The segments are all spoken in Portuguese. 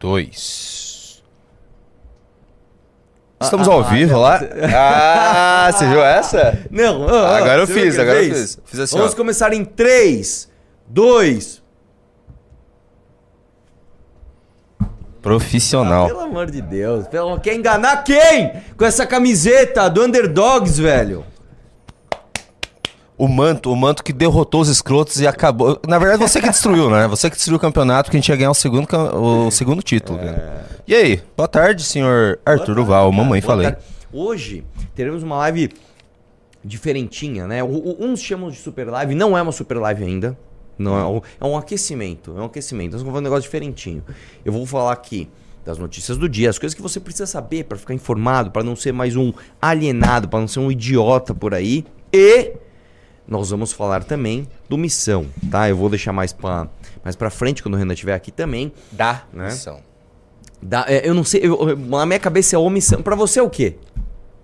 dois. Estamos ao vivo lá. Ah, você viu essa? Não, Agora eu fiz, agora eu fez? fiz. Fiz assim, Vamos ó. começar em 3, 2. Profissional. Pelo amor de Deus. Pelo... Quer enganar quem? Com essa camiseta do Underdogs, velho. O manto, o manto que derrotou os escrotos e acabou. Na verdade, você que destruiu, né? Você que destruiu o campeonato, que a gente ia ganhar o segundo, o segundo título. cara. E aí? Boa tarde, senhor Arthur Duval. Mamãe, Boa falei. tarde. Hoje teremos uma live diferentinha, né? O- o- uns chamam de super live, não é uma super live ainda. Não é, um, é um aquecimento, é um aquecimento. Nós vamos fazer um negócio diferentinho. Eu vou falar aqui das notícias do dia, as coisas que você precisa saber para ficar informado, para não ser mais um alienado, para não ser um idiota por aí. E nós vamos falar também do missão, tá? Eu vou deixar mais para mais para frente quando o Renan estiver aqui também. Da Né? missão. Da- é, eu não sei, eu- eu- na minha cabeça é omissão. Para você é o quê?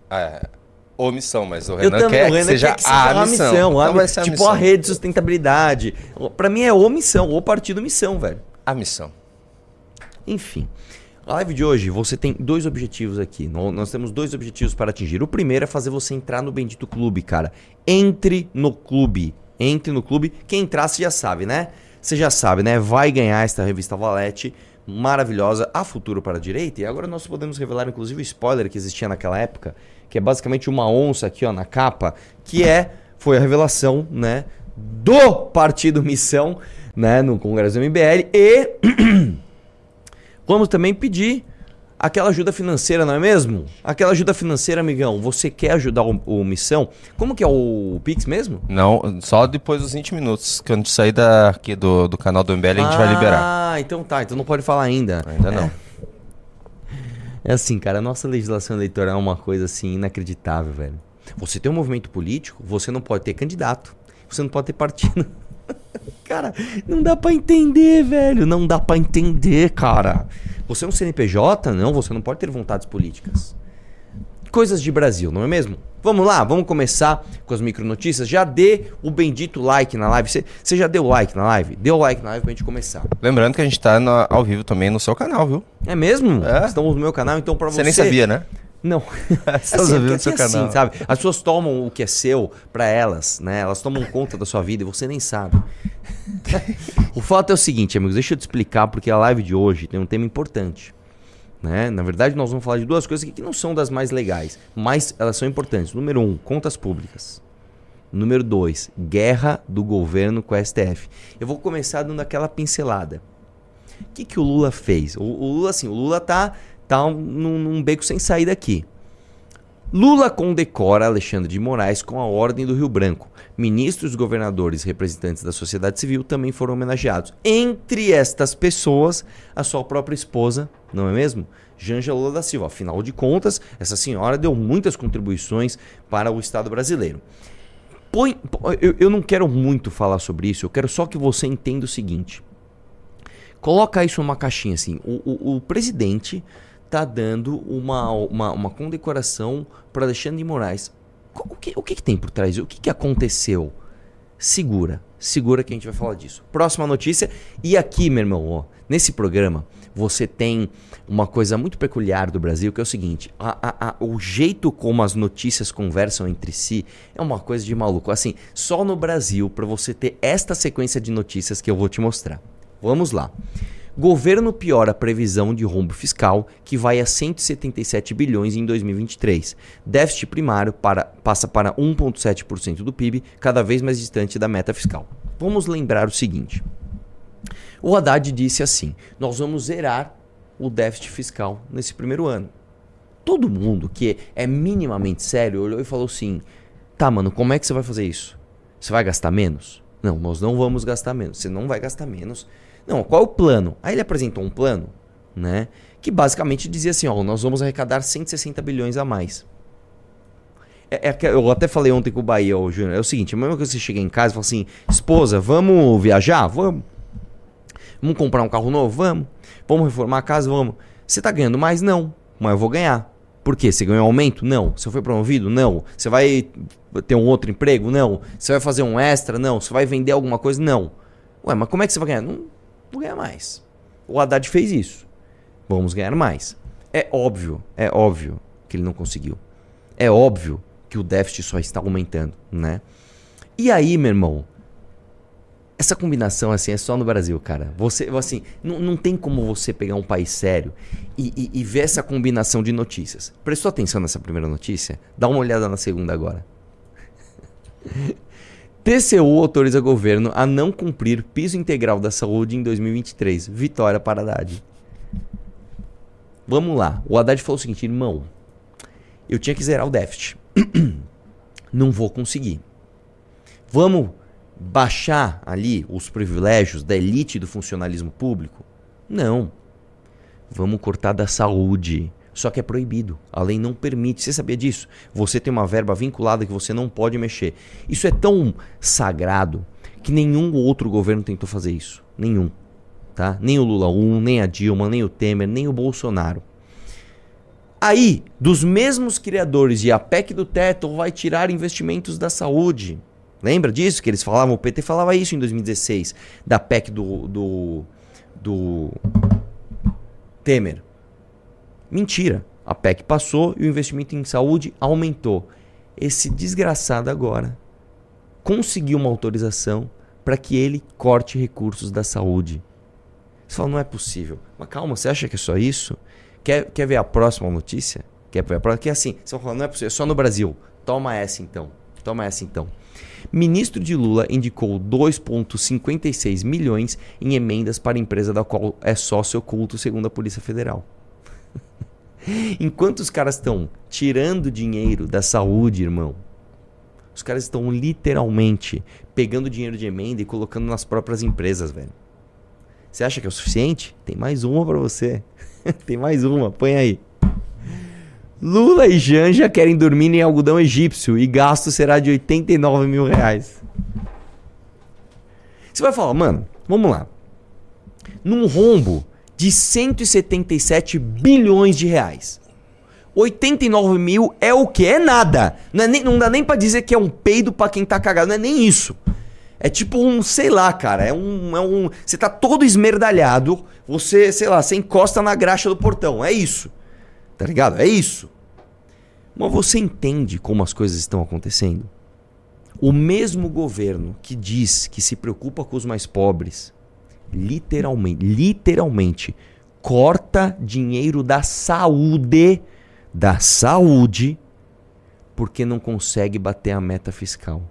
É, omissão, mas o Eu Renan também, quer o Renan que seja quer que a seja missão. a Então a- vai ser a tipo missão. a rede de sustentabilidade. Pra mim é o missão, o partido missão, velho. A missão. Enfim. A live de hoje, você tem dois objetivos aqui. Nós temos dois objetivos para atingir. O primeiro é fazer você entrar no Bendito Clube, cara. Entre no clube. Entre no clube. Quem entrar, você já sabe, né? Você já sabe, né? Vai ganhar esta revista Valete maravilhosa, A Futuro para a Direita. E agora nós podemos revelar, inclusive, o spoiler que existia naquela época, que é basicamente uma onça aqui, ó, na capa, que é, foi a revelação, né, do Partido Missão, né, no Congresso do MBL e Vamos também pedir aquela ajuda financeira, não é mesmo? Aquela ajuda financeira, amigão. Você quer ajudar o, o Missão? Como que é o Pix mesmo? Não, só depois dos 20 minutos. Quando a gente sair daqui do, do canal do MBL, a gente vai liberar. Ah, então tá. Então não pode falar ainda. Ainda não. É. É assim, cara, a nossa legislação eleitoral é uma coisa assim inacreditável, velho. Você tem um movimento político, você não pode ter candidato, você não pode ter partido. cara, não dá pra entender, velho, não dá pra entender, cara. Você é um CNPJ? Não, você não pode ter vontades políticas. Coisas de Brasil, não é mesmo? Vamos lá, vamos começar com as micronotícias. Já dê o bendito like na live. Você já deu like na live? Dê o like na live pra gente começar. Lembrando que a gente tá na- ao vivo também no seu canal, viu? É mesmo? É. Estamos no meu canal, então pra você. Você nem sabia, né? Não. Porque no seu é assim, canal. sabe? As pessoas tomam o que é seu pra elas, né? Elas tomam conta da sua vida e você nem sabe. o fato é o seguinte, amigos, deixa eu te explicar porque a live de hoje tem um tema importante. Né? Na verdade, nós vamos falar de duas coisas que não são das mais legais, mas elas são importantes. Número um, contas públicas. Número dois, guerra do governo com a STF. Eu vou começar dando aquela pincelada. O que, que o Lula fez? O, o Lula, assim, o Lula tá, tá um- num, num beco sem saída aqui. Lula condecora Alexandre de Moraes com a Ordem do Rio Branco. Ministros, governadores representantes da sociedade civil também foram homenageados. Entre estas pessoas, a sua própria esposa, não é mesmo? Janja Lula da Silva. Afinal de contas, essa senhora deu muitas contribuições para o Estado brasileiro. Põe, eu, eu não quero muito falar sobre isso, eu quero só que você entenda o seguinte. Coloca isso numa caixinha assim. O, o- o presidente tá dando uma, uma, uma condecoração para Alexandre de Moraes. O que, o que, que tem por trás? O que, que aconteceu? Segura, segura que a gente vai falar disso. Próxima notícia. E aqui, meu irmão, ó, nesse programa, você tem uma coisa muito peculiar do Brasil, que é o seguinte: a- a- a- o jeito como as notícias conversam entre si é uma coisa de maluco. Assim, só no Brasil, para você ter esta sequência de notícias que eu vou te mostrar. Vamos lá. Governo piora a previsão de rombo fiscal, que vai a 177 bilhões em 2023. Déficit primário para- passa para 1,7% do PIB, cada vez mais distante da meta fiscal. Vamos lembrar o seguinte: o Haddad disse assim: nós vamos zerar o déficit fiscal nesse primeiro ano. Todo mundo que é minimamente sério olhou e falou assim: tá, mano, como é que você vai fazer isso? Você vai gastar menos? Não, nós não vamos gastar menos. Você não vai gastar menos. Não, qual é o plano? Aí ele apresentou um plano, né? Que basicamente dizia assim: ó, nós vamos arrecadar 160 bilhões a mais. É, é eu até falei ontem com o Bahia, ô Júnior. É o seguinte: a mesma coisa que você chega em casa e fala assim, esposa, vamos viajar? Vamos. Vamos comprar um carro novo? Vamos. Vamos reformar a casa? Vamos. Você tá ganhando mais? Não. Mas eu vou ganhar. Por quê? Você ganhou um aumento? Não. Você foi promovido? Não. Você vai ter um outro emprego? Não. Você vai fazer um extra? Não. Você vai vender alguma coisa? Não. Ué, mas como é que você vai ganhar? Não vou ganhar mais. O Haddad fez isso. Vamos ganhar mais. É óbvio, é óbvio que ele não conseguiu. É óbvio que o déficit só está aumentando, né? E aí, meu irmão, essa combinação assim é só no Brasil, cara. Você, assim, não, não tem como você pegar um país sério e, e, e ver essa combinação de notícias. Prestou atenção nessa primeira notícia? Dá uma olhada na segunda agora. TCU autoriza governo a não cumprir piso integral da saúde em 2023. Vitória para Haddad. Vamos lá. O Haddad falou o seguinte, irmão. Eu tinha que zerar o déficit. não vou conseguir. Vamos baixar ali os privilégios da elite do funcionalismo público? Não. Vamos cortar da saúde. Só que é proibido. A lei não permite. Você sabia disso? Você tem uma verba vinculada que você não pode mexer. Isso é tão sagrado que nenhum outro governo tentou fazer isso. Nenhum. Tá? Nem o Lula 1, nem a Dilma, nem o Temer, nem o Bolsonaro. Aí, dos mesmos criadores de a PEC do teto vai tirar investimentos da saúde. Lembra disso que eles falavam? O PT falava isso em 2016, da PEC do, do, do Temer. Mentira. A PEC passou e o investimento em saúde aumentou. Esse desgraçado agora conseguiu uma autorização para que ele corte recursos da saúde. Você fala, não é possível. Mas calma, você acha que é só isso? Quer, quer ver a próxima notícia? Quer ver a próxima? Que é assim, você fala, não é possível, é só no Brasil. Toma essa então. Toma essa então. Ministro de Lula indicou 2,56 milhões em emendas para empresa da qual é sócio oculto, segundo a Polícia Federal. Enquanto os caras estão tirando dinheiro da saúde, irmão, os caras estão literalmente pegando dinheiro de emenda e colocando nas próprias empresas, velho. Você acha que é o suficiente? Tem mais uma para você. Tem mais uma, põe aí. Lula e Janja querem dormir em algodão egípcio e gasto será de 89 mil reais. Você vai falar, mano, vamos lá. Num rombo de 177 bilhões de reais. 89 mil é o que? É nada. Não, é nem, não dá nem para dizer que é um peido para quem tá cagado. Não é nem isso. É tipo um, sei lá, cara. É um. É um você tá todo esmerdalhado. Você, sei lá, você encosta na graxa do portão. É isso. Tá ligado? É isso. Mas você entende como as coisas estão acontecendo? O mesmo governo que diz que se preocupa com os mais pobres, literalmente, literalmente, corta dinheiro da saúde, da saúde, porque não consegue bater a meta fiscal.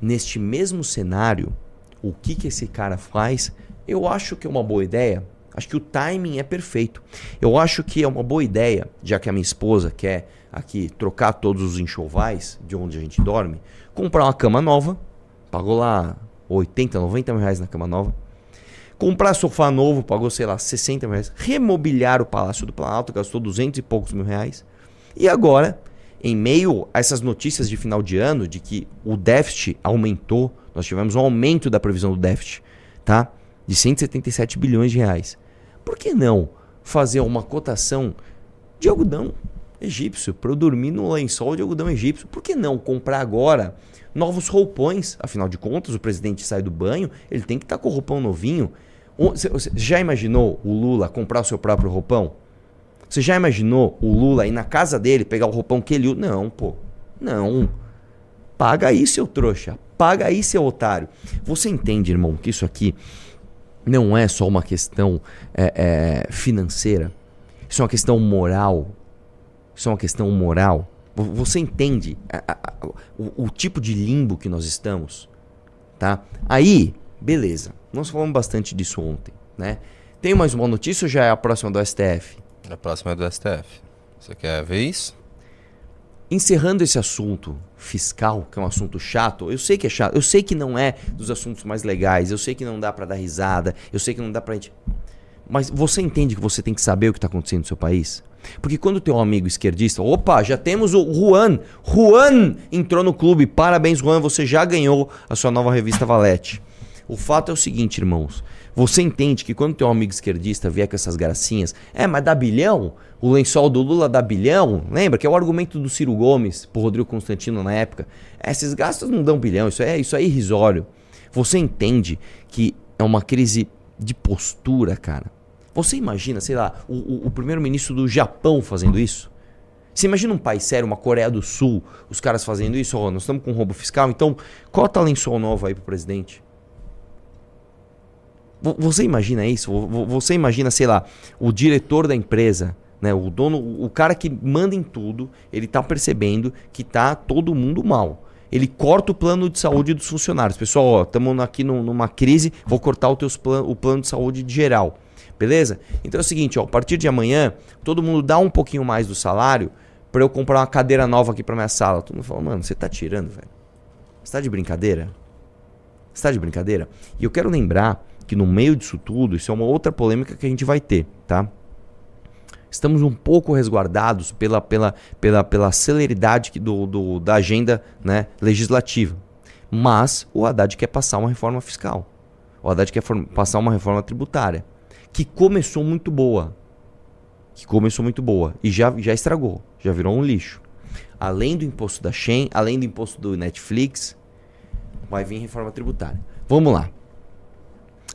Neste mesmo cenário, o que, que esse cara faz? Eu acho que é uma boa ideia Acho que o timing é perfeito. Eu acho que é uma boa ideia, já que a minha esposa quer aqui trocar todos os enxovais de onde a gente dorme, comprar uma cama nova, pagou lá 80, 90 mil reais na cama nova. Comprar sofá novo, pagou, sei lá, 60 mil reais. Remobiliar o Palácio do Planalto, gastou 200 e poucos mil reais. E agora, em meio a essas notícias de final de ano, de que o déficit aumentou, nós tivemos um aumento da previsão do déficit, tá? De 177 bilhões de reais por que não fazer uma cotação de algodão egípcio para eu dormir no lençol de algodão egípcio? Por que não comprar agora novos roupões? Afinal de contas, o presidente sai do banho, ele tem que estar tá com o roupão novinho. Você já imaginou o Lula comprar o seu próprio roupão? Você já imaginou o Lula ir na casa dele pegar o roupão que ele usa? Não, pô. Não. Paga aí, seu trouxa. Paga aí, seu otário. Você entende, irmão, que isso aqui não é só uma questão é, é, financeira. Isso é uma questão moral. Isso é uma questão moral. Você entende a, a, a, o, o, tipo de limbo que nós estamos? Tá? Aí, beleza. Nós falamos bastante disso ontem. Né? Tem mais uma notícia ou já é a próxima do STF? A próxima é do STF. Você quer ver isso? Encerrando esse assunto fiscal, que é um assunto chato, eu sei que é chato, eu sei que não é dos assuntos mais legais, eu sei que não dá para dar risada, eu sei que não dá pra gente. Mas você entende que você tem que saber o que está acontecendo no seu país? Porque quando teu amigo esquerdista, opa, já temos o Juan, Juan entrou no clube, parabéns Juan, você já ganhou a sua nova revista Valete. O fato é o seguinte, irmãos, você entende que quando teu amigo esquerdista vier com essas gracinhas, é, mas dá bilhão? O lençol do Lula dá bilhão? Lembra que é o argumento do Ciro Gomes pro Rodrigo Constantino na época? É, esses gastos não dão bilhão, isso é, isso é irrisório. Você entende que é uma crise de postura, cara. Você imagina, sei lá, o, o, o primeiro-ministro do Japão fazendo isso? Você imagina um país sério, uma Coreia do Sul, os caras fazendo isso? Oh, nós estamos com roubo fiscal, então cota lençol novo aí pro presidente. Você imagina isso? Você imagina, sei lá, o diretor da empresa, né, o dono, o cara que manda em tudo, ele tá percebendo que tá todo mundo mal. Ele corta o plano de saúde dos funcionários. Pessoal, estamos aqui numa crise, vou cortar o, teus plan, o plano de saúde geral. Beleza? Então é o seguinte, ó, a partir de amanhã, todo mundo dá um pouquinho mais do salário para eu comprar uma cadeira nova aqui para minha sala. Todo mundo fala, mano, você tá tirando, velho. Você tá de brincadeira? Você tá de brincadeira? E eu quero lembrar que no meio disso tudo, isso é uma outra polêmica que a gente vai ter, tá? Estamos um pouco resguardados pela, pela, pela, pela celeridade do, do, da agenda né, legislativa. Mas o Haddad quer passar uma reforma fiscal. O Haddad quer passar uma reforma tributária. Que começou muito boa que começou muito boa e já, já estragou, já virou um lixo. Além do imposto da Shen, além do imposto do Netflix, vai vir reforma tributária. Vamos lá.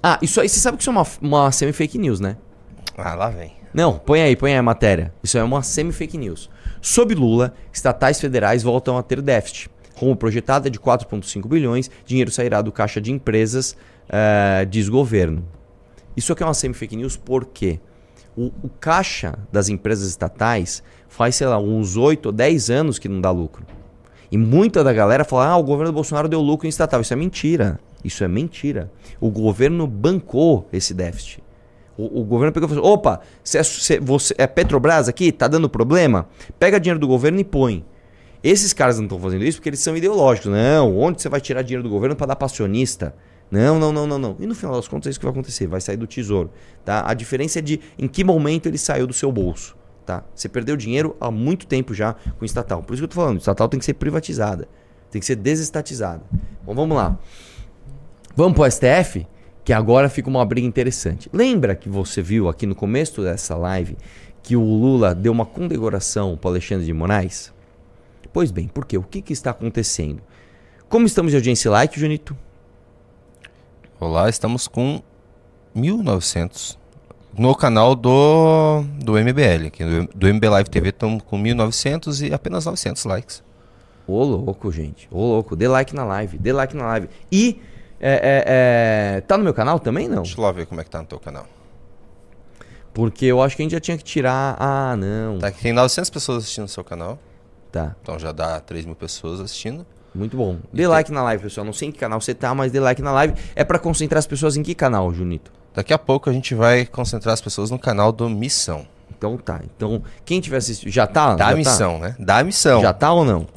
Ah, isso aí, você sabe que isso é uma, uma semi-fake news, né? Ah, lá vem. Não, põe aí, põe aí a matéria. Isso é uma semi-fake news. Sob Lula, estatais federais voltam a ter déficit. Como projetada de 4,5 bilhões, dinheiro sairá do caixa de empresas, uh, diz governo. Isso aqui é uma semi-fake news por quê? O, o, caixa das empresas estatais faz, sei lá, uns 8 ou 10 anos que não dá lucro. E muita da galera fala: ah, o governo do Bolsonaro deu lucro em estatal. Isso é mentira. Isso é mentira. O governo bancou esse déficit. O, o governo pegou e falou: opa, se é, se você, é Petrobras aqui, tá dando problema? Pega dinheiro do governo e põe. Esses caras não estão fazendo isso porque eles são ideológicos. Não, onde você vai tirar dinheiro do governo para dar passionista? Não, não, não, não, não. E no final das contas é isso que vai acontecer, vai sair do tesouro, tá? A diferença é de em que momento ele saiu do seu bolso, tá? Você perdeu dinheiro há muito tempo já com o estatal. Por isso que eu tô falando, o estatal tem que ser privatizada, tem que ser desestatizada. Bom, vamos lá. Vamos pro STF, que agora fica uma briga interessante. Lembra que você viu aqui no começo dessa live que o Lula deu uma condecoração para Alexandre de Moraes? Pois bem, por quê? O que, que está acontecendo? Como estamos de audiência like, Junito? Olá, estamos com 1900 no canal do, do MBL, aqui do, do MB Live TV, estamos com 1900 e apenas 900 likes. Ô louco, gente. Ô louco. Dê like na live. Dê like na live. E é, é, é, tá no meu canal também, não? Deixa eu lá ver como é que tá no teu canal. Porque eu acho que a gente já tinha que tirar... Ah, não. Tá, tem 900 pessoas assistindo o seu canal. Tá. Então já dá 3 mil pessoas assistindo. Muito bom. Dê like na live, pessoal. Não sei em que canal você tá, mas dê like na live. É para concentrar as pessoas em que canal, Junito? Daqui a pouco a gente vai concentrar as pessoas no canal do Missão. Então tá. Então, quem tiver assistindo. Já tá? Da já missão, tá? né? Da missão. Já tá ou não?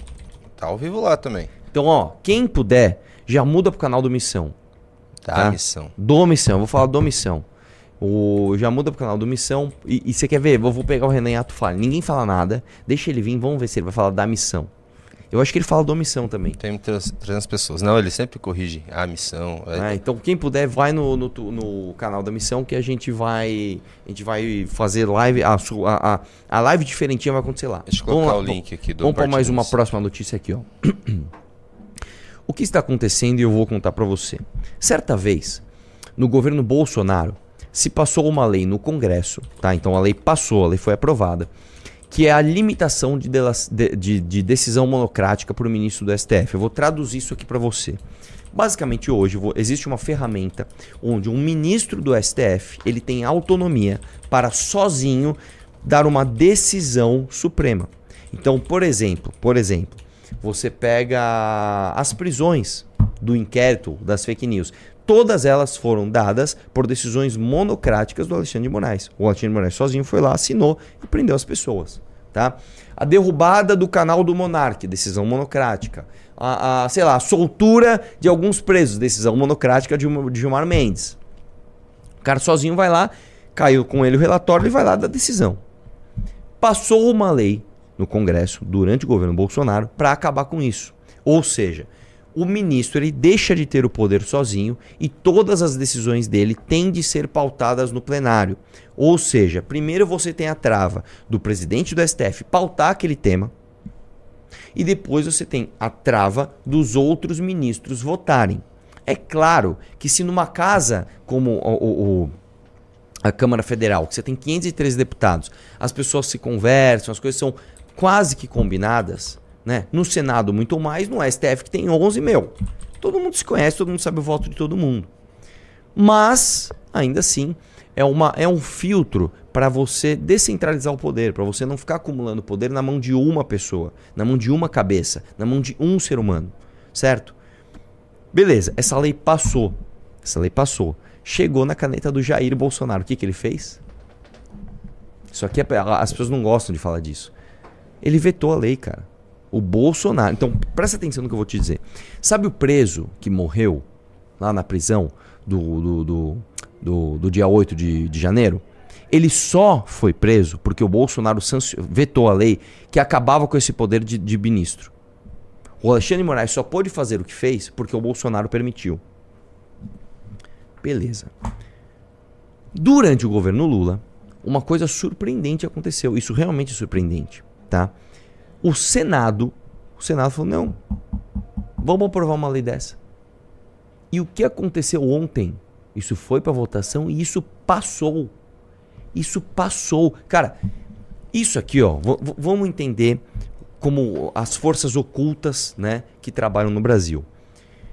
Tá ao vivo lá também. Então, ó, quem puder, já muda pro canal do Missão. Da tá? missão. Do Missão, eu vou falar do Missão. O, já muda pro canal do Missão. E, e você quer ver? Eu vou pegar o Renan Ato Fale. Ninguém fala nada. Deixa ele vir, vamos ver se ele vai falar da missão. Eu acho que ele fala da omissão também. Tem 300 pessoas. Não, ele sempre corrige a missão. É, então quem puder, vai no, no, no, canal da missão que a gente vai a gente vai fazer live. A, a, a live diferentinha vai acontecer lá. Deixa eu colocar vamos, o link aqui do Vamos para mais uma próxima notícia aqui. ó. o que está acontecendo e eu vou contar para você. Certa vez, no governo Bolsonaro, se passou uma lei no Congresso, tá? Então a lei passou, a lei foi aprovada que é a limitação de, de, de decisão monocrática para o ministro do STF. Eu vou traduzir isso aqui para você. Basicamente hoje vou, existe uma ferramenta onde um ministro do STF ele tem autonomia para sozinho dar uma decisão suprema. Então, por exemplo, por exemplo, você pega as prisões do inquérito das fake news. Todas elas foram dadas por decisões monocráticas do Alexandre de Moraes. O Alexandre de Moraes sozinho foi lá, assinou e prendeu as pessoas. Tá? A derrubada do canal do Monarque, decisão monocrática. A, a, sei lá, a soltura de alguns presos, decisão monocrática de, de Gilmar Mendes. O cara sozinho vai lá, caiu com ele o relatório e vai lá dar decisão. Passou uma lei no Congresso, durante o governo Bolsonaro, para acabar com isso. Ou seja, o ministro ele deixa de ter o poder sozinho e todas as decisões dele têm de ser pautadas no plenário. Ou seja, primeiro você tem a trava do presidente do STF pautar aquele tema e depois você tem a trava dos outros ministros votarem. É claro que se numa casa como o, o, a Câmara Federal, que você tem 513 deputados, as pessoas se conversam, as coisas são quase que combinadas, né? No Senado muito mais, no STF que tem 11 meu. Todo mundo se conhece, todo mundo sabe o voto de todo mundo. Mas, ainda assim, é, uma, é um filtro para você descentralizar o poder, para você não ficar acumulando poder na mão de uma pessoa, na mão de uma cabeça, na mão de um ser humano, certo? Beleza, essa lei passou. Essa lei passou. Chegou na caneta do Jair Bolsonaro. O que, que ele fez? Isso aqui é, as pessoas não gostam de falar disso. Ele vetou a lei, cara. O Bolsonaro. Então, presta atenção no que eu vou te dizer. Sabe o preso que morreu lá na prisão do, do, do, do, do dia 8 de, de janeiro? Ele só foi preso porque o Bolsonaro vetou a lei que acabava com esse poder de, de ministro. O Alexandre Moraes só pôde fazer o que fez porque o Bolsonaro permitiu. Beleza. Durante o governo Lula, uma coisa surpreendente aconteceu. Isso realmente é surpreendente, tá? O Senado, o Senado falou: "Não. Vamos aprovar uma lei dessa". E o que aconteceu ontem? Isso foi para votação e isso passou. Isso passou. Cara, isso aqui, ó, vamos entender como as forças ocultas, né, que trabalham no Brasil.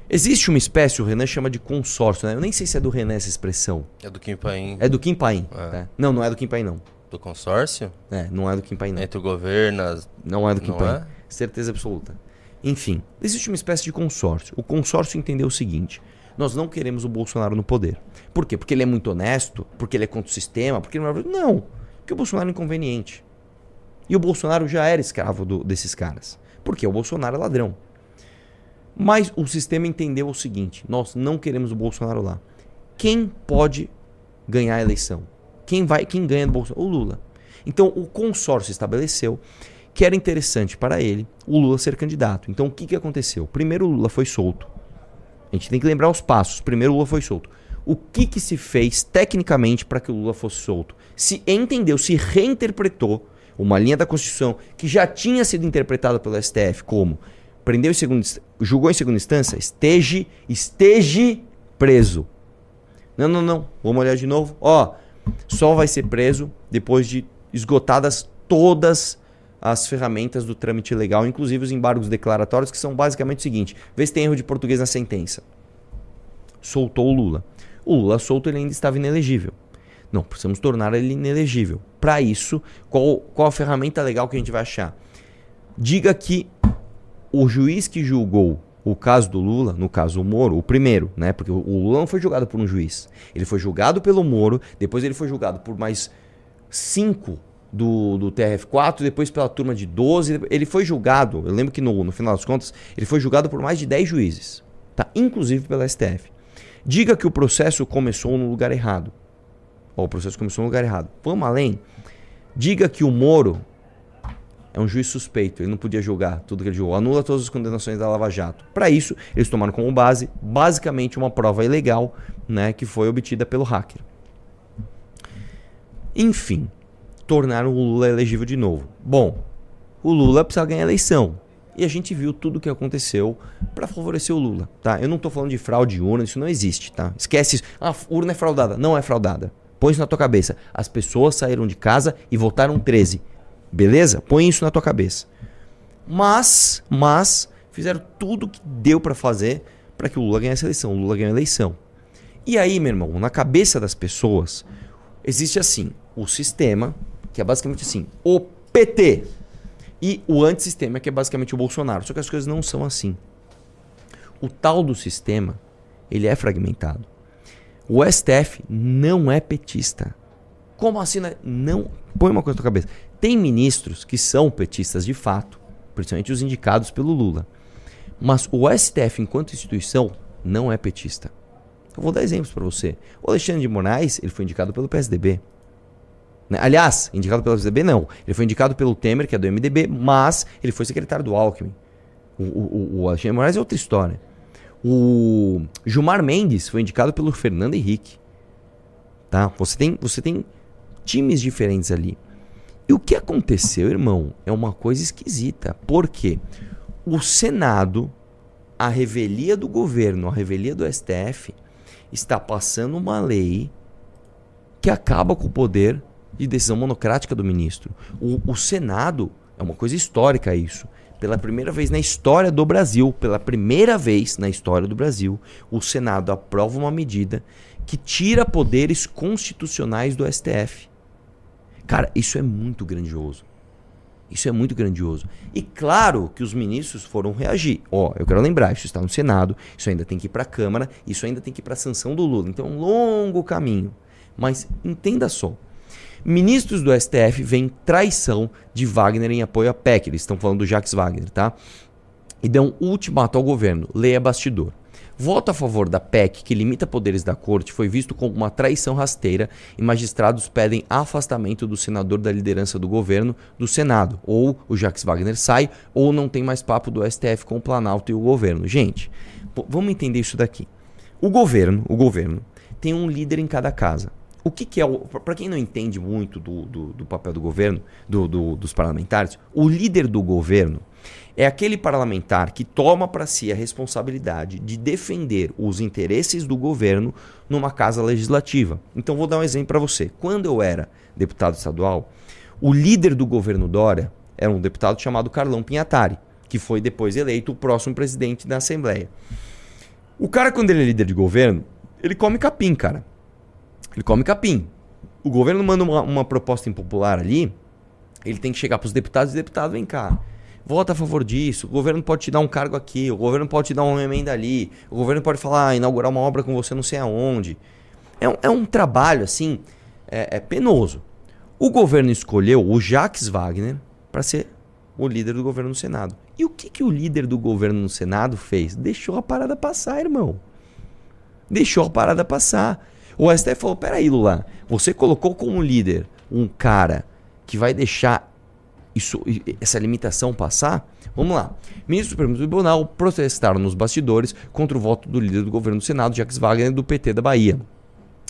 Existe uma espécie, o Renan chama de consórcio, né? Eu nem sei se é do Renan essa expressão. É do Kim Paim. É do Kim Paim. É. Né? Não, não é do Kim Paim, não. Do consórcio? É, não é do Kim não. Entre o governo... As... Não é do Kim não Paim. É? Certeza absoluta. Enfim, existe uma espécie de consórcio. O consórcio entendeu o seguinte: nós não queremos o Bolsonaro no poder. Por quê? Porque ele é muito honesto? Porque ele é contra o sistema? Porque ele não é... Não. Porque o Bolsonaro é inconveniente. E o Bolsonaro já era escravo do, desses caras. Porque o Bolsonaro é ladrão. Mas o sistema entendeu o seguinte: nós não queremos o Bolsonaro lá. Quem pode ganhar a eleição? Quem vai, quem ganha do Bolsonaro? O Lula. Então o consórcio estabeleceu que era interessante para ele o Lula ser candidato. Então o que, que aconteceu? Primeiro o Lula foi solto. A gente tem que lembrar os passos. Primeiro o Lula foi solto. O que, que se fez tecnicamente para que o Lula fosse solto? Se entendeu, se reinterpretou uma linha da Constituição que já tinha sido interpretada pelo STF como prendeu em segunda, julgou em segunda instância, esteja, esteja preso. Não, não, não. Vamos olhar de novo. Ó, só vai ser preso depois de esgotadas todas as ferramentas do trâmite legal, inclusive os embargos declaratórios, que são basicamente o seguinte: vê se tem erro de português na sentença. Soltou o Lula. O Lula solto ele ainda estava inelegível. Não, precisamos tornar ele inelegível. Para isso, qual, qual a ferramenta legal que a gente vai achar? Diga que o juiz que julgou o caso do Lula, no caso o Moro, o primeiro, né? Porque o Lula não foi julgado por um juiz. Ele foi julgado pelo Moro, depois ele foi julgado por mais cinco do, do TRF4, depois pela turma de 12. Ele foi julgado, eu lembro que no, no final das contas, ele foi julgado por mais de 10 juízes, tá? Inclusive pela STF. Diga que o processo começou no lugar errado. Ó, o processo começou no lugar errado. Vamos além. Diga que o Moro é um juiz suspeito, ele não podia julgar tudo que ele julgou. Anula todas as condenações da Lava Jato. Para isso, eles tomaram como base, basicamente, uma prova ilegal né, que foi obtida pelo hacker. Enfim, tornaram o Lula elegível de novo. Bom, o Lula precisa ganhar a eleição. E a gente viu tudo o que aconteceu para favorecer o Lula, tá? Eu não estou falando de fraude de urna, isso não existe, tá? Esquece isso. Ah, urna é fraudada. Não é fraudada. Põe isso na tua cabeça. As pessoas saíram de casa e votaram 13. Beleza? Põe isso na tua cabeça. Mas, mas, fizeram tudo que deu para fazer para que o Lula ganhasse a eleição. O Lula ganhou a eleição. E aí, meu irmão, na cabeça das pessoas, existe assim: o sistema, que é basicamente assim, o PT, e o antissistema, que é basicamente o Bolsonaro. Só que as coisas não são assim. O tal do sistema, ele é fragmentado. O STF não é petista. Como assim? Né? Não. Põe uma coisa na tua cabeça. Tem ministros que são petistas de fato, principalmente os indicados pelo Lula. Mas o STF, enquanto instituição, não é petista. Eu vou dar exemplos para você. O Alexandre de Moraes, ele foi indicado pelo PSDB. Né? Aliás, indicado pelo PSDB não. Ele foi indicado pelo Temer, que é do MDB, mas ele foi secretário do Alckmin. O, o, o Alexandre de Moraes é outra história. O Gilmar Mendes foi indicado pelo Fernando Henrique. Tá? Você tem, você tem times diferentes ali. E o que aconteceu, irmão, é uma coisa esquisita. Por quê? O Senado, a revelia do governo, a revelia do STF, está passando uma lei que acaba com o poder de decisão monocrática do ministro. O, o Senado, é uma coisa histórica isso. Pela primeira vez na história do Brasil, pela primeira vez na história do Brasil, o Senado aprova uma medida que tira poderes constitucionais do STF. Cara, isso é muito grandioso. Isso é muito grandioso. E claro que os ministros foram reagir. Ó, oh, eu quero lembrar, isso está no Senado, isso ainda tem que ir para a Câmara, isso ainda tem que ir para a sanção do Lula. Então é um longo caminho. Mas entenda só. Ministros do STF veem traição de Wagner em apoio à PEC. Eles estão falando do Jacques Wagner, tá? E dão ultimato ao governo. Leia bastidor. Voto a favor da PEC, que limita poderes da corte, foi visto como uma traição rasteira e magistrados pedem afastamento do senador da liderança do governo do Senado. Ou o Jacques Wagner sai, ou não tem mais papo do STF com o Planalto e o governo. Gente, vamos entender isso daqui. O governo, o governo, tem um líder em cada casa. O que, que é o. Para quem não entende muito do, do, do papel do governo, do, dos parlamentares, o líder do governo é aquele parlamentar que toma para si a responsabilidade de defender os interesses do governo numa casa legislativa. Então vou dar um exemplo para você. Quando eu era deputado estadual, o líder do governo Dória era um deputado chamado Carlão Pinhatari, que foi depois eleito o próximo presidente da Assembleia. O cara, quando ele é líder de governo, ele come capim, cara. Ele come capim. O governo manda uma, uma proposta impopular ali, ele tem que chegar para os deputados e deputado vem cá vota a favor disso, o governo pode te dar um cargo aqui, o governo pode te dar uma emenda ali, o governo pode falar, ah, inaugurar uma obra com você não sei aonde. É um, é um trabalho, assim, é, é penoso. O governo escolheu o Jacques Wagner para ser o líder do governo no Senado. E o que, que o líder do governo no Senado fez? Deixou a parada passar, irmão. Deixou a parada passar. O STF falou: peraí, Lula, você colocou como líder um cara que vai deixar isso, essa limitação passar? Vamos lá. Ministro do Supremo Tribunal protestaram nos bastidores contra o voto do líder do governo do Senado, Jacques Wagner, do PT da Bahia.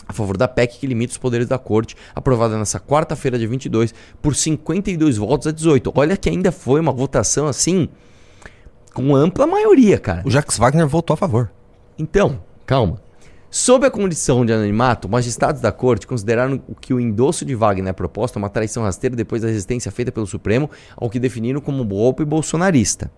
A favor da PEC que limita os poderes da corte, aprovada nessa quarta-feira, dia 22, por 52 votos a 18. Olha que ainda foi uma votação assim, com ampla maioria, cara. O Jacques Wagner votou a favor. Então, calma. Sob a condição de anonimato, magistrados da corte consideraram que o endosso de Wagner à proposta uma traição rasteira depois da resistência feita pelo Supremo ao que definiram como golpe bolsonarista.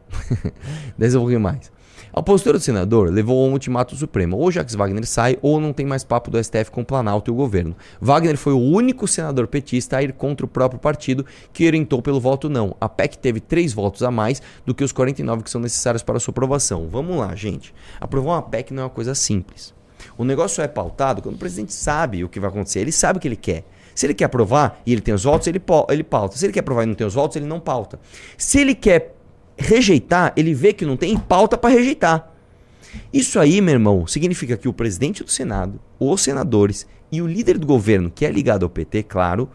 Pouquinho mais. A postura do senador levou a um ultimato supremo. Ou Jacques Wagner sai, ou não tem mais papo do STF com o Planalto e o governo. Wagner foi o único senador petista a ir contra o próprio partido, que orientou pelo voto não. A PEC teve três votos a mais do que os 49 que são necessários para sua aprovação. Vamos lá, gente. Aprovar uma PEC não é uma coisa simples. O negócio é pautado quando o presidente sabe o que vai acontecer, ele sabe o que ele quer. Se ele quer aprovar e ele tem os votos, ele, ele pauta. Se ele quer aprovar e não tem os votos, ele não pauta. Se ele quer rejeitar, ele vê que não tem pauta para rejeitar. Isso aí, meu irmão, significa que o presidente do Senado, os senadores e o líder do governo, que é ligado ao PT, claro,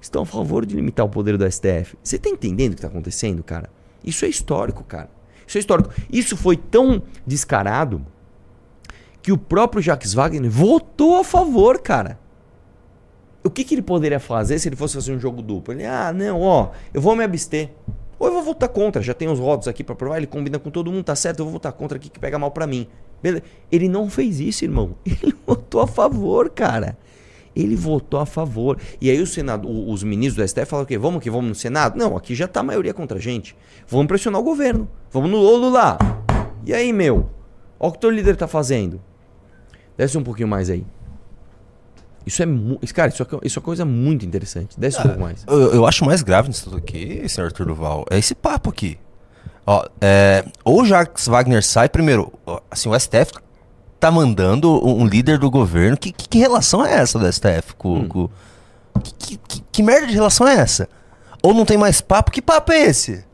estão a favor de limitar o poder do STF. Você está entendendo o que está acontecendo, cara? Isso é histórico, cara. Isso é histórico. Isso foi tão descarado que o próprio Jacques Wagner votou a favor, cara. O que, que ele poderia fazer se ele fosse fazer um jogo duplo? Ele, ah, não, ó, eu vou me abster. Ou eu vou votar contra, já tem os votos aqui para provar, ele combina com todo mundo, tá certo, eu vou votar contra aqui que pega mal para mim. Beleza. Ele não fez isso, irmão. Ele votou a favor, cara. Ele votou a favor. E aí o Senado, os ministros do STF falaram o quê? Vamos que vamos no Senado? Não, aqui já tá a maioria contra a gente. Vamos pressionar o governo. Vamos no lá. E aí, meu? Olha o que o teu líder tá fazendo. Desce um pouquinho mais aí. Isso é. Cara, isso é, isso é coisa muito interessante. Desce um pouco mais. Eu, eu, acho mais grave nisso tudo aqui, senhor Arthur Duval, é esse papo aqui. Ó, é, ou Jacques Wagner sai, primeiro, assim, o STF tá mandando um líder do governo. Que, que, que relação é essa do STF com. Hum. com que, que, que merda de relação é essa? Ou não tem mais papo? Que papo é esse?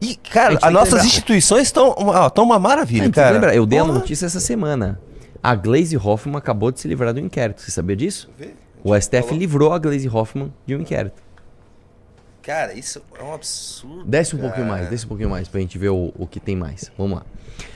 E, cara, as nossas instituições estão tão uma maravilha, é, cara. Lembra, eu dei Porra. a notícia essa semana. A Glaze Hoffman acabou de se livrar do inquérito. Você sabia disso? O STF falou? livrou a Glaze Hoffman de um inquérito. Cara, isso é um absurdo. Desce um cara. pouquinho mais, desce um pouquinho mais pra gente ver o, o que tem mais. Vamos lá.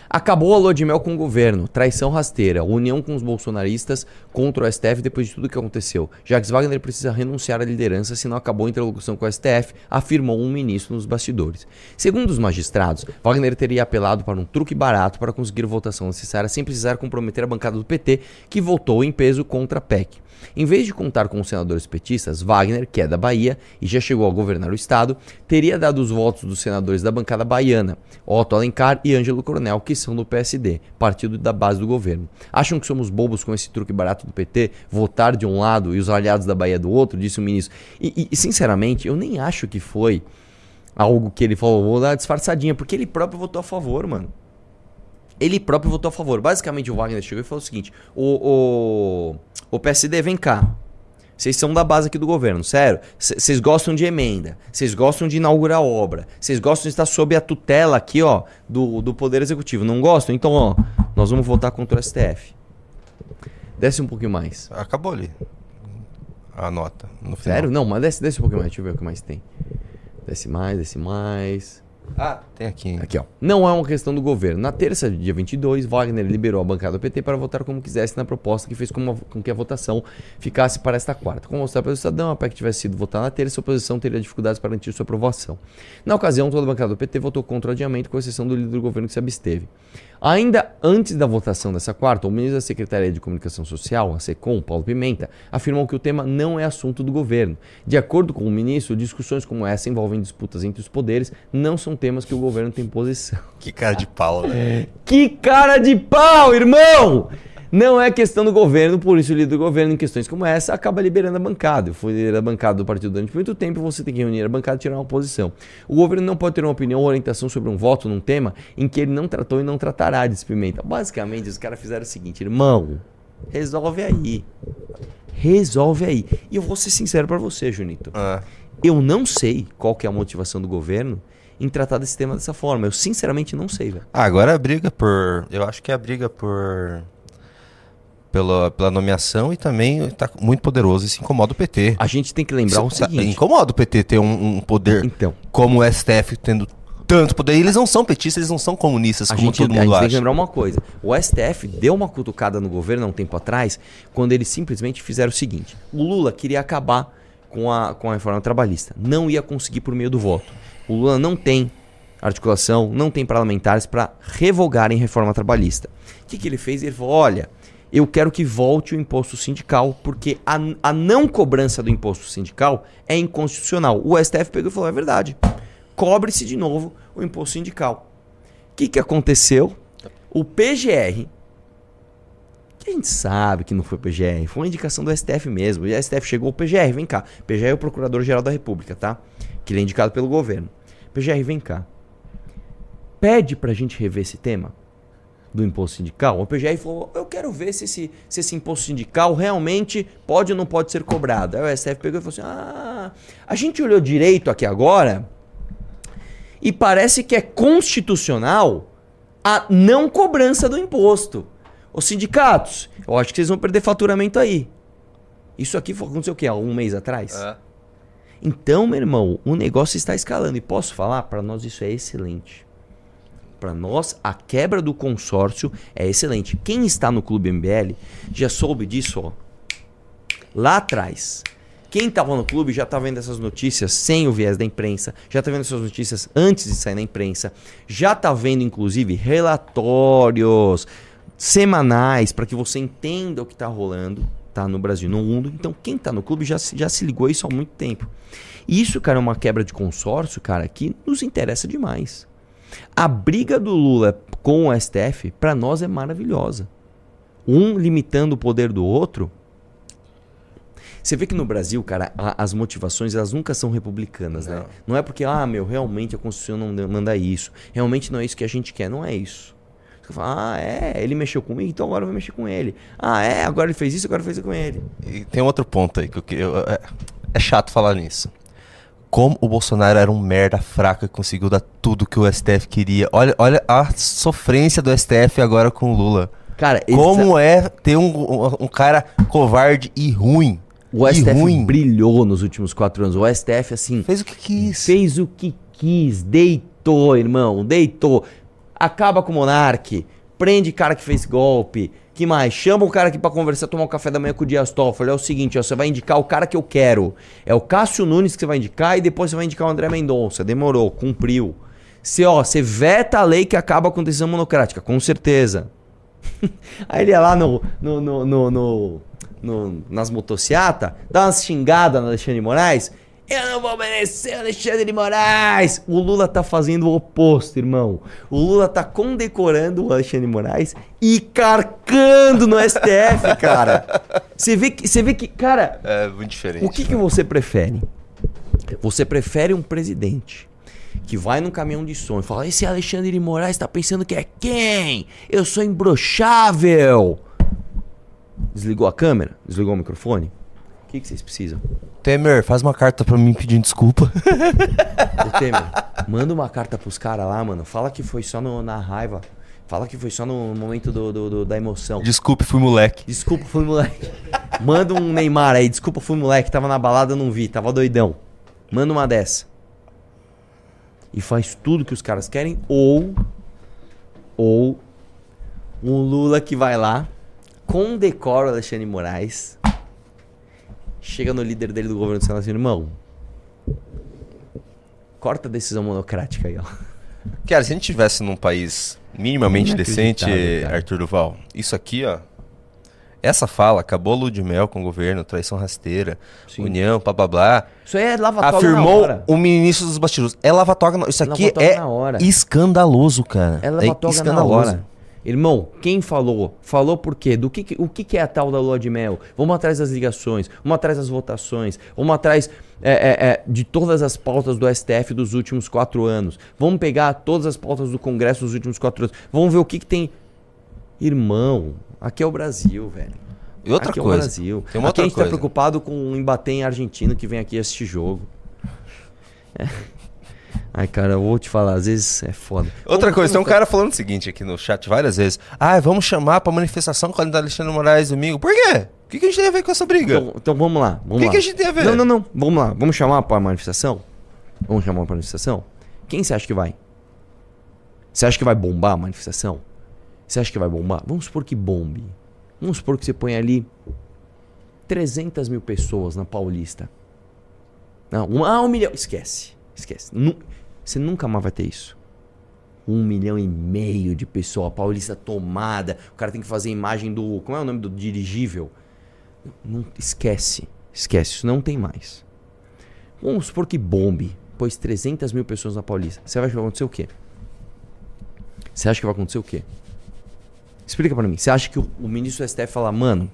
Acabou a lua de mel com o governo, traição rasteira, união com os bolsonaristas contra o STF depois de tudo que aconteceu. Jacques Wagner precisa renunciar à liderança se não acabou a interlocução com o STF, afirmou um ministro nos bastidores. Segundo os magistrados, Wagner teria apelado para um truque barato para conseguir votação necessária sem precisar comprometer a bancada do PT, que votou em peso contra a PEC. Em vez de contar com os senadores petistas, Wagner, que é da Bahia e já chegou a governar o estado, teria dado os votos dos senadores da bancada baiana, Otto Alencar e Ângelo Coronel, que do PSD, partido da base do governo. Acham que somos bobos com esse truque barato do PT, votar de um lado e os aliados da Bahia do outro, disse o ministro. E, e sinceramente, eu nem acho que foi algo que ele falou, vou dar disfarçadinha, porque ele próprio votou a favor, mano. Ele próprio votou a favor. Basicamente, o Wagner chegou e falou o seguinte: o, o, o PSD, vem cá. Vocês são da base aqui do governo, sério. Vocês gostam de emenda, vocês gostam de inaugurar obra, vocês gostam de estar sob a tutela aqui, ó, do, do Poder Executivo. Não gostam? Então, ó, nós vamos votar contra o STF. Desce um pouquinho mais. Acabou ali. A nota. Sério? Não, mas desce, desce um pouquinho mais. Deixa eu ver o que mais tem. Desce mais, desce mais. Ah, tem aqui. Aqui, ó. Não é uma questão do governo. Na terça, dia 22, Wagner liberou a bancada do PT para votar como quisesse na proposta que fez com, uma, com que a votação ficasse para esta quarta. Como mostrar para o Estadão, a PEC tivesse sido votada na terça, a oposição teria dificuldades para garantir sua aprovação. Na ocasião, toda a bancada do PT votou contra o adiamento, com exceção do líder do governo que se absteve. Ainda antes da votação dessa quarta, o ministro da Secretaria de Comunicação Social, a SECOM, Paulo Pimenta, afirmou que o tema não é assunto do governo. De acordo com o ministro, discussões como essa envolvem disputas entre os poderes, não são temas que o governo tem posição. Que cara de pau, né? que cara de pau, irmão! Não é questão do governo, por isso o líder do governo em questões como essa acaba liberando a bancada. Eu fui líder da bancada do partido durante muito tempo, você tem que reunir a bancada e tirar uma posição. O governo não pode ter uma opinião ou orientação sobre um voto num tema em que ele não tratou e não tratará de experimenta. Basicamente, os caras fizeram o seguinte, irmão, resolve aí. Resolve aí. E eu vou ser sincero para você, Junito. Ah. Eu não sei qual que é a motivação do governo em tratar desse tema dessa forma. Eu sinceramente não sei, velho. Ah, agora é a briga por. Eu acho que é a briga por pela, pela nomeação e também está muito poderoso e se incomoda o PT. A gente tem que lembrar o seguinte... Incomoda o PT ter um, um poder então. como o STF tendo tanto poder. E eles não são petistas, eles não são comunistas, a como gente, todo mundo acha. A gente tem que lembrar uma coisa. O STF deu uma cutucada no governo há um tempo atrás, quando eles simplesmente fizeram o seguinte. O Lula queria acabar com a, com a reforma trabalhista. Não ia conseguir por meio do voto. O Lula não tem articulação, não tem parlamentares para revogarem reforma trabalhista. O que, que ele fez? Ele falou, olha eu quero que volte o imposto sindical, porque a, a não cobrança do imposto sindical é inconstitucional. O STF pegou e falou: é verdade, cobre-se de novo o imposto sindical. O que, que aconteceu? O PGR, que a gente sabe que não foi o PGR, foi uma indicação do STF mesmo. E STF chegou, o PGR, vem cá. PGR é o Procurador-Geral da República, tá? Que ele é indicado pelo governo. PGR, vem cá. Pede pra gente rever esse tema do imposto sindical, o PGR falou: eu quero ver se esse, se esse imposto sindical realmente pode ou não pode ser cobrado. Aí o STF pegou e falou assim: ah, a gente olhou direito aqui agora e parece que é constitucional a não cobrança do imposto. Os sindicatos, eu acho que vocês vão perder faturamento aí. Isso aqui aconteceu o quê? Há um mês atrás? É. Então, meu irmão, o negócio está escalando. E posso falar? Para nós isso é excelente. Para nós, a quebra do consórcio é excelente. Quem está no Clube MBL já soube disso ó, lá atrás. Quem estava no clube já está vendo essas notícias sem o viés da imprensa, já está vendo essas notícias antes de sair na imprensa, já está vendo inclusive relatórios semanais para que você entenda o que está rolando tá, no Brasil, no mundo. Então, quem está no clube já, já se ligou isso há muito tempo. Isso, cara, é uma quebra de consórcio, cara, que nos interessa demais. A briga do Lula com o STF, para nós, é maravilhosa. Um limitando o poder do outro. Você vê que no Brasil, cara, a, as motivações elas nunca são republicanas, né? não. né? Não é porque, ah, meu, realmente a Constituição não manda isso. Realmente não é isso que a gente quer. Não é isso. Você fala, ah, é, ele mexeu comigo, então agora eu vou mexer com ele. Ah, é, agora ele fez isso, agora eu fazer com ele. E tem outro ponto aí que eu, eu, é, é chato falar nisso como o Bolsonaro era um merda fraca e conseguiu dar tudo que o STF queria. Olha, olha a sofrência do STF agora com o Lula. Cara, como é ter um, um, um, cara covarde e ruim. O STF ruim. brilhou nos últimos quatro anos. O STF, assim. Fez o que quis. Fez o que quis. Deitou, irmão. Deitou. acaba com o monarque, prende cara que fez golpe, que mais? Chama o cara aqui pra conversar, tomar um café da manhã com o Dias Toffoli. É o seguinte, ó, você vai indicar o cara que eu quero. É o Cássio Nunes que você vai indicar e depois você vai indicar o André Mendonça. Demorou, cumpriu. Você, ó, você veta a lei que acaba com decisão monocrática, com certeza. Aí ele ia lá no, no, no, no, nas motocicletas, dá umas xingadas no Alexandre Moraes. Eu não vou obedecer Alexandre de Moraes. O Lula tá fazendo o oposto, irmão. O Lula tá condecorando o Alexandre de Moraes e carcando no STF, cara. Você vê que, você vê que, cara, É muito diferente. o que, que você prefere? Você prefere um presidente que vai num caminhão de som e fala: Esse Alexandre de Moraes tá pensando que é quem? Eu sou imbrochável. Desligou a câmera? Desligou o microfone? O que, que vocês precisam? Temer, faz uma carta pra mim pedindo desculpa. Ô Temer, manda uma carta pros caras lá, mano. Fala que foi só no- na raiva. Fala que foi só no momento do, do- do- da emoção. Desculpe, fui moleque. Desculpa, fui moleque. Manda um Neymar aí. Desculpa, fui moleque. Tava na balada, não vi. Tava doidão. Manda uma dessa. E faz tudo que os caras querem. Ou. Ou. Um Lula que vai lá. Condecora o Alexandre Moraes. Chega no líder dele do governo do Senado assim, irmão. Corta a decisão monocrática aí, ó. Cara, se a gente tivesse num país minimamente decente, cara. Arthur Duval, isso aqui, ó. Essa fala, acabou a lua de mel com o governo, traição rasteira, Sim. união, blá blá blá. Isso aí é lavatório na Afirmou o ministro dos bastidores. É lavatória. na- Isso aqui Lavatória é escandaloso, cara. É lavatória na hora. Irmão, quem falou? Falou por quê? Do que, o que, é a tal da lua de mel? Vamos atrás das ligações, vamos atrás das votações, vamos atrás é, é, é, de todas as pautas do STF dos últimos quatro anos. Vamos pegar todas as pautas do Congresso dos últimos quatro anos. Vamos ver o que, que tem. Irmão, aqui é o Brasil, velho. E outra aqui é o coisa. Brasil. Tem uma aqui a outra gente tá coisa. preocupado com um embater em argentino que vem aqui assistir jogo. É. Ai, cara, eu vou te falar, às vezes é foda. Outra Como- coisa, tem um como cara falando o seguinte aqui no chat várias vezes. Ah, vamos chamar pra manifestação com o Alexandre Moraes domingo. Por quê? O que, que a gente tem a ver com essa briga? Então, então vamos lá. Vamos O que lá. que a gente tem a ver? Não, não, não. Vamos lá. Vamos chamar para a manifestação? Vamos chamar para a manifestação? Quem você acha que vai? Você acha que vai bombar a manifestação? Você acha que vai bombar? Vamos supor que bombe. Vamos supor que você põe ali 300 mil pessoas na Paulista. Não, um, ah, um milhão. Esquece. Esquece. Nu- você nunca mais vai ter isso. Um milhão e meio de pessoas. A Paulista tomada. O cara tem que fazer imagem do. Como é o nome do dirigível? Não, esquece. Esquece. Isso não tem mais. Vamos supor que bombe. Pôs 300 mil pessoas na Paulista. Você acha que vai acontecer o quê? Você acha que vai acontecer o quê? Explica pra mim. Você acha que o, o ministro do STF fala, mano,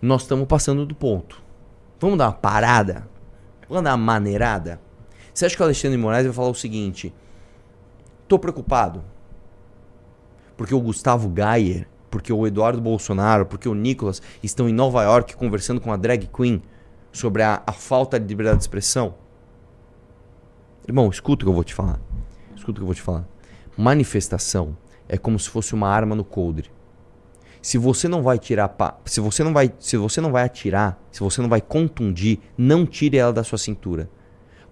nós estamos passando do ponto. Vamos dar uma parada? Vamos dar uma maneirada? Você acha que o Alexandre de Moraes vai falar o seguinte? Tô preocupado. Porque o Gustavo Gayer, porque o Eduardo Bolsonaro, porque o Nicolas estão em Nova York conversando com a drag queen sobre a, a falta de liberdade de expressão? Irmão, escuta o que eu vou te falar. Escuta o que eu vou te falar. Manifestação é como se fosse uma arma no coldre. Se você não vai tirar, pa- se você não vai, se você não vai atirar, se você não vai contundir, não tire ela da sua cintura.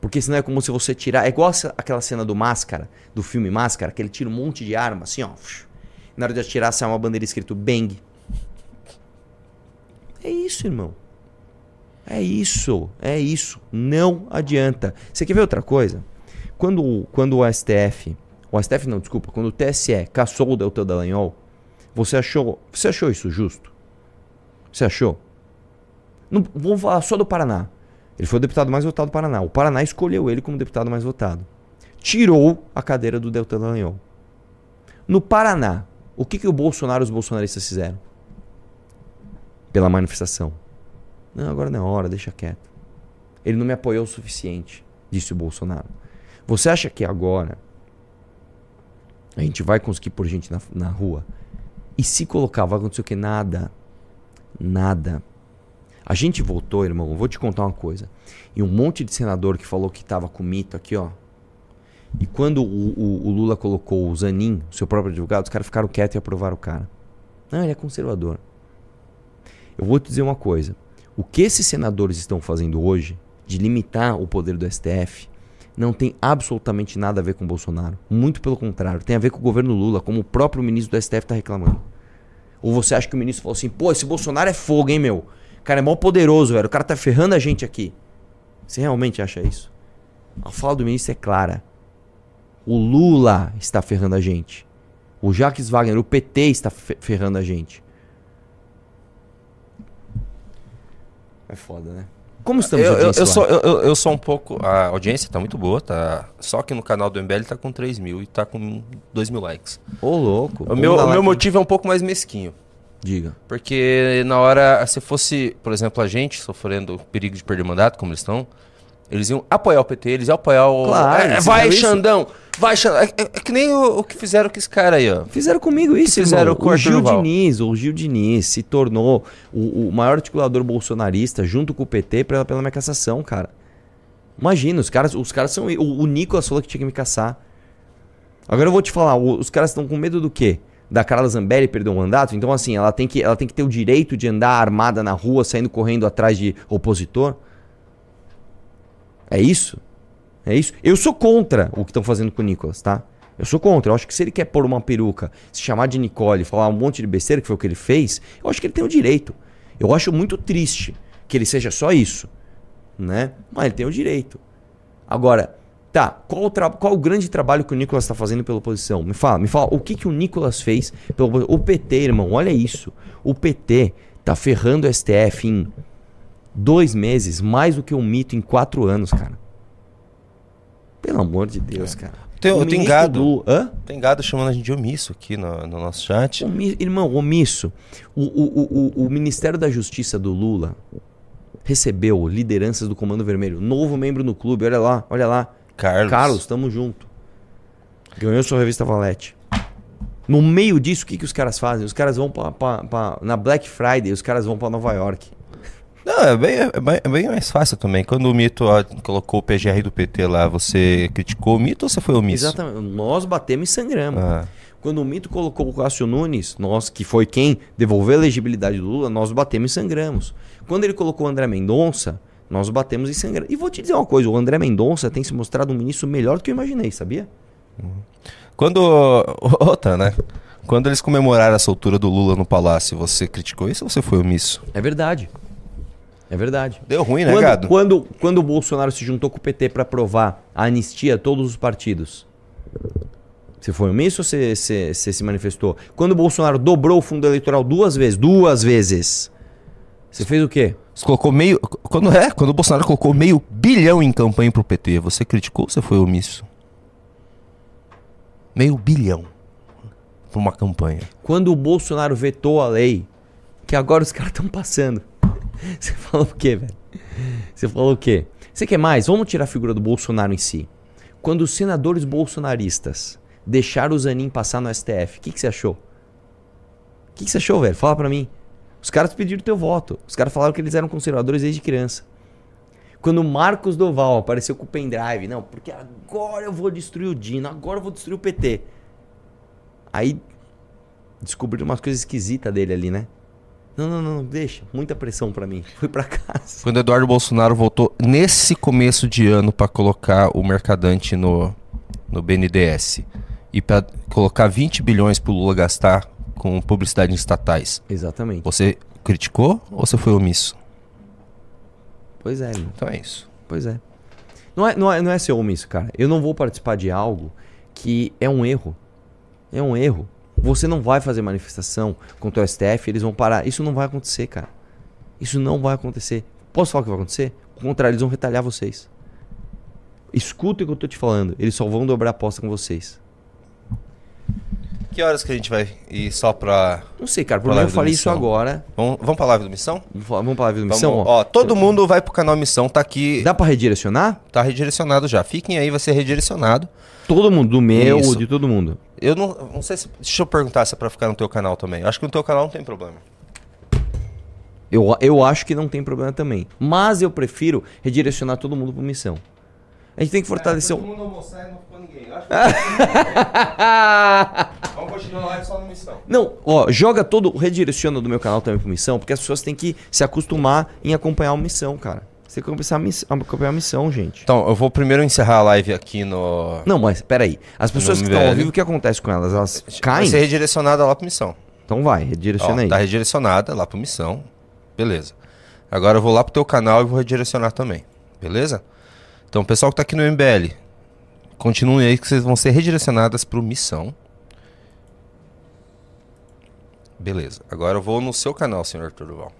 Porque senão é como se você tirar, é igual aquela cena do Máscara, do filme Máscara, que ele tira um monte de arma assim, ó. Na hora de atirar sai uma bandeira escrito Bang. É isso, irmão. É isso, é isso. Não adianta. Você quer ver outra coisa? Quando, quando o STF, o STF não, desculpa, quando o TSE caçou o Deltan Dallagnol, você achou, você achou isso justo? Você achou? Não, vamos falar só do Paraná. Ele foi o deputado mais votado do Paraná. O Paraná escolheu ele como deputado mais votado. Tirou a cadeira do Deltan Dallagnol. No Paraná, o que, que o Bolsonaro e os bolsonaristas fizeram? Pela manifestação. Não, agora não é hora, deixa quieto. Ele não me apoiou o suficiente, disse o Bolsonaro. Você acha que agora a gente vai conseguir pôr gente na, na rua? E se colocar, vai acontecer o que? Nada. Nada. A gente votou, irmão, vou te contar uma coisa. E um monte de senador que falou que tava com mito aqui, ó. E quando o, o- o Lula colocou o Zanin, seu próprio advogado, os caras ficaram quietos e aprovaram o cara. Não, ele é conservador. Eu vou te dizer uma coisa. O que esses senadores estão fazendo hoje, de limitar o poder do STF, não tem absolutamente nada a ver com o Bolsonaro. Muito pelo contrário. Tem a ver com o governo Lula, como o próprio ministro do STF está reclamando. Ou você acha que o ministro falou assim, pô, esse Bolsonaro é fogo, hein, meu? O cara é mó poderoso, velho. O cara tá ferrando a gente aqui. Você realmente acha isso? A fala do ministro é clara. O Lula está ferrando a gente. O Jacques Wagner, o PT está ferrando a gente. É foda, né? Como estamos eu, eu, eu sou, eu, eu, sou um pouco. A audiência tá muito boa, tá. Só que no canal do MBL tá com 3 mil e tá com 2 mil likes. Ô, louco. O meu, o meu motivo é um pouco mais mesquinho. Diga. Porque na hora, se fosse, por exemplo, a gente sofrendo perigo de perder mandato, como eles estão, eles iam apoiar o PT, eles iam apoiar o. Claro, é, vai, Xandão! Vai, Xandão! É, é, é, que nem o, o, que fizeram com esse cara aí, ó. Fizeram comigo isso, fizeram irmão. com o Gil Diniz. O Gil Diniz se tornou o, o maior articulador bolsonarista junto com o PT pela, pela minha cassação, cara. Imagina, os caras, os caras são. O, o Nicolas falou que tinha que me caçar. Agora eu vou te falar, os caras estão com medo do quê? Da Carla Zambelli perder o mandato. Então, assim, ela tem, que, ela tem que ter o direito de andar armada na rua, saindo correndo atrás de opositor. É isso? É isso? Eu sou contra o que estão fazendo com o Nicolas, tá? Eu sou contra. Eu acho que se ele quer pôr uma peruca, se chamar de Nicole, falar um monte de besteira, que foi o que ele fez, eu acho que ele tem o direito. Eu acho muito triste que ele seja só isso, né? Mas ele tem o direito. Agora, tá, qual o, qual o grande trabalho que o Nicolas está fazendo pela oposição? Me fala, me fala, o que, que o Nicolas fez pela oposição? O PT, irmão, olha isso. O PT tá ferrando o STF em dois meses, mais do que um mito em quatro anos, cara. Pelo amor de Deus, é. cara. Tem, tem gado. Do... Hã? Tem gado chamando a gente de omisso aqui no, no nosso chat. Omi... Irmão, omisso. O, o, o, o Ministério da Justiça do Lula recebeu lideranças do Comando Vermelho. Novo membro no clube, olha lá, olha lá. Carlos. Carlos, tamo junto. Ganhou sua revista Valete. No meio disso, o que, que os caras fazem? Os caras vão pra, pra, pra, Na Black Friday, os caras vão para Nova York. Não, é bem, é, bem, é bem mais fácil também. Quando o Mito ó, colocou o PGR do PT lá, você criticou o Mito ou você foi omisso? Exatamente. Nós batemos e sangramos. Ah. Quando o Mito colocou o Cássio Nunes, nós, que foi quem devolveu a elegibilidade do Lula, nós batemos e sangramos. Quando ele colocou o André Mendonça, nós batemos e sangramos. E vou te dizer uma coisa: o André Mendonça tem se mostrado um ministro melhor do que eu imaginei, sabia? Quando. Outra, né? Quando eles comemoraram a soltura do Lula no palácio, você criticou isso ou você foi omisso? É verdade. É verdade. Deu ruim, né, quando, Gado? Quando, quando o Bolsonaro se juntou com o PT para aprovar a anistia a todos os partidos, você foi omisso ou você, você, você, se manifestou? Quando o Bolsonaro dobrou o fundo eleitoral duas vezes, duas vezes, você fez o quê? Você colocou meio. Quando é? Quando o Bolsonaro colocou meio bilhão em campanha pro PT, você criticou ou você foi omisso? Meio bilhão pra uma campanha. Quando o Bolsonaro vetou a lei, que agora os caras estão passando. Você falou o quê, velho? Você falou o quê? Você quer mais? Vamos tirar a figura do Bolsonaro em si. Quando os senadores bolsonaristas deixaram o Zanin passar no STF, o que, que você achou? O que, que você achou, velho? Fala pra mim. Os caras pediram teu voto. Os caras falaram que eles eram conservadores desde criança. Quando o Marcos Doval apareceu com o pendrive, não, porque agora eu vou destruir o Dino, agora eu vou destruir o PT. Aí descobriram umas coisas esquisitas dele ali, né? Não, não, não, deixa. Muita pressão para mim. Fui para casa. Quando Eduardo Bolsonaro voltou nesse começo de ano para colocar o Mercadante no, no BNDES e para colocar 20 bilhões pro Lula gastar com publicidade em estatais. Exatamente. Você criticou ou você foi omisso? Pois é. Então é isso. Pois é. Não é, não é, não é ser omisso, cara. Eu não vou participar de algo que é um erro. É um erro. Você não vai fazer manifestação contra o STF, eles vão parar. Isso não vai acontecer, cara. Isso não vai acontecer. Posso falar o que vai acontecer? O contrário, eles vão retalhar vocês. Escuta o que eu tô te falando. Eles só vão dobrar a aposta com vocês. Que horas que a gente vai ir só pra. Não sei, cara. Por mim eu falei isso agora. Vamos, vamos pra live do Missão? Vamos pra live do Missão? Vamos, ó, todo mundo vai pro canal Missão, tá aqui. Dá pra redirecionar? Tá redirecionado já. Fiquem aí, vai ser redirecionado. Todo mundo, do meu, Isso. de todo mundo. Eu não, não sei se. Deixa eu perguntar se é pra ficar no teu canal também. Eu acho que no teu canal não tem problema. Eu, eu acho que não tem problema também. Mas eu prefiro redirecionar todo mundo pra missão. A gente tem que fortalecer é, todo mundo almoçar e não Vamos continuar lá só no missão. Não, ó, joga todo, redireciona do meu canal também pro missão, porque as pessoas têm que se acostumar em acompanhar o missão, cara. Você tem que acompanhar a miss- acompanhar a missão, gente. Então, eu vou primeiro encerrar a live aqui no. Não, mas peraí. As pessoas que estão ao vivo, o que acontece com elas? Elas Vai caem? ser redirecionada lá pra missão. Então vai, Ó, redireciona aí. tá redirecionada lá pra missão. Beleza. Agora eu vou lá pro teu canal e vou redirecionar também. Beleza? Então, o pessoal que tá aqui no MBL, continuem aí que vocês vão ser redirecionadas pro missão. Beleza. Agora eu vou no seu canal, senhor Arthur Duval.